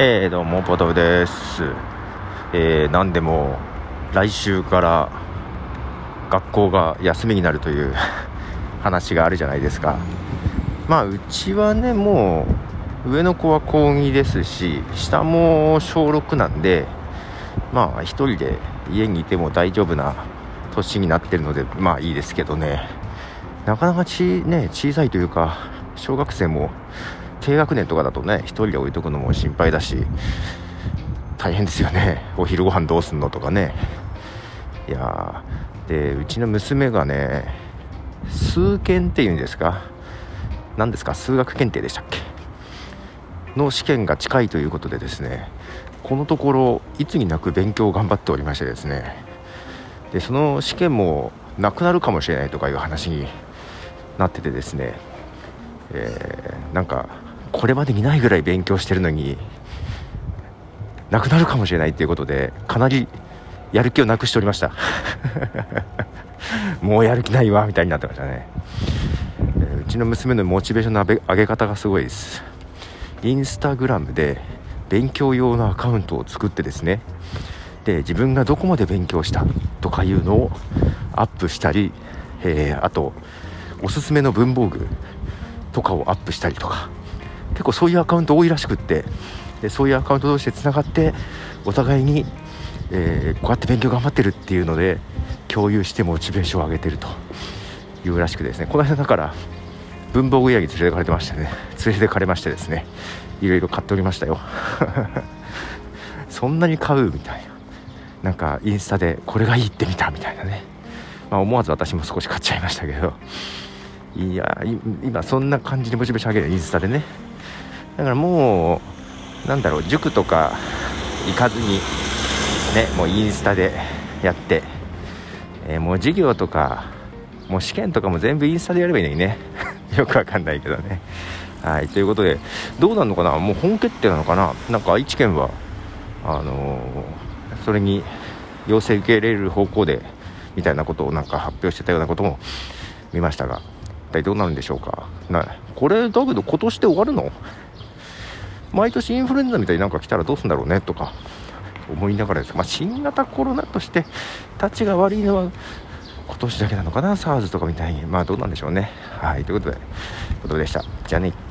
えー、どうもポトフです、えー、なんでも来週から学校が休みになるという 話があるじゃないですか。まあうちはねもう上の子は高2ですし下も小6なんでまあ一人で家にいても大丈夫な年になってるのでまあいいですけどね。なかなかち、ね、小さいというか小学生も低学年とかだとね一人で置いとくのも心配だし大変ですよね。お昼ご飯どうすんのとかね。いやでうちの娘がね数検っていうんですか？何ですか？数学検定でしたっけ？の試験が近いということでですねこのところいつになく勉強を頑張っておりましてですねでその試験もなくなるかもしれないとかいう話になっててですね、えー、なんかこれまでにないぐらい勉強してるのになくなるかもしれないっていうことでかなりやる気をなくしておりました。もうやる気ないわみたいになってましたね、えーうちの娘のモチベーションの上げ上げ方がすごいです。インスタグラムで勉強用のアカウントを作ってですね。で自分がどこまで勉強したとかいうのをアップしたり、えーあとおすすめの文房具とかをアップしたりとか結構そういうアカウント多いらしくってでそういうアカウント同士でつながってお互いに、えーこうやって勉強頑張ってるっていうので共有してモチベーションを上げてるというらしくてですね。この間だから文房具屋に連れてかれてましてね。連れてかれましてですね。いろいろ買っておりましたよ。そんなに買うみたいな。なんかインスタでこれがいいって見たみたいなね、まあ、思わず私も少し買っちゃいましたけど。いや今そんな感じでモチベーション上げるインスタでね。だからもうなんだろう塾とか行かずにねもうインスタでやって、えーもう授業とかもう試験とかも全部インスタでやればいいのにね。よくわかんないけどね。はいということでどうなるのかな？もう本決定なのかな？なんか愛知県はあのーそれに要請受け入れる方向でみたいなことをなんか発表してたようなことも見ましたが一体どうなるんでしょうか？なこれだけど今年で終わるの？毎年インフルエンザみたいになんか来たらどうするんだろうねとか思いながらです、まあ、新型コロナとしてたちが悪いのは今年だけなのかな SARS とかみたいに。まあどうなんでしょうね。はいということでことでした。じゃあね。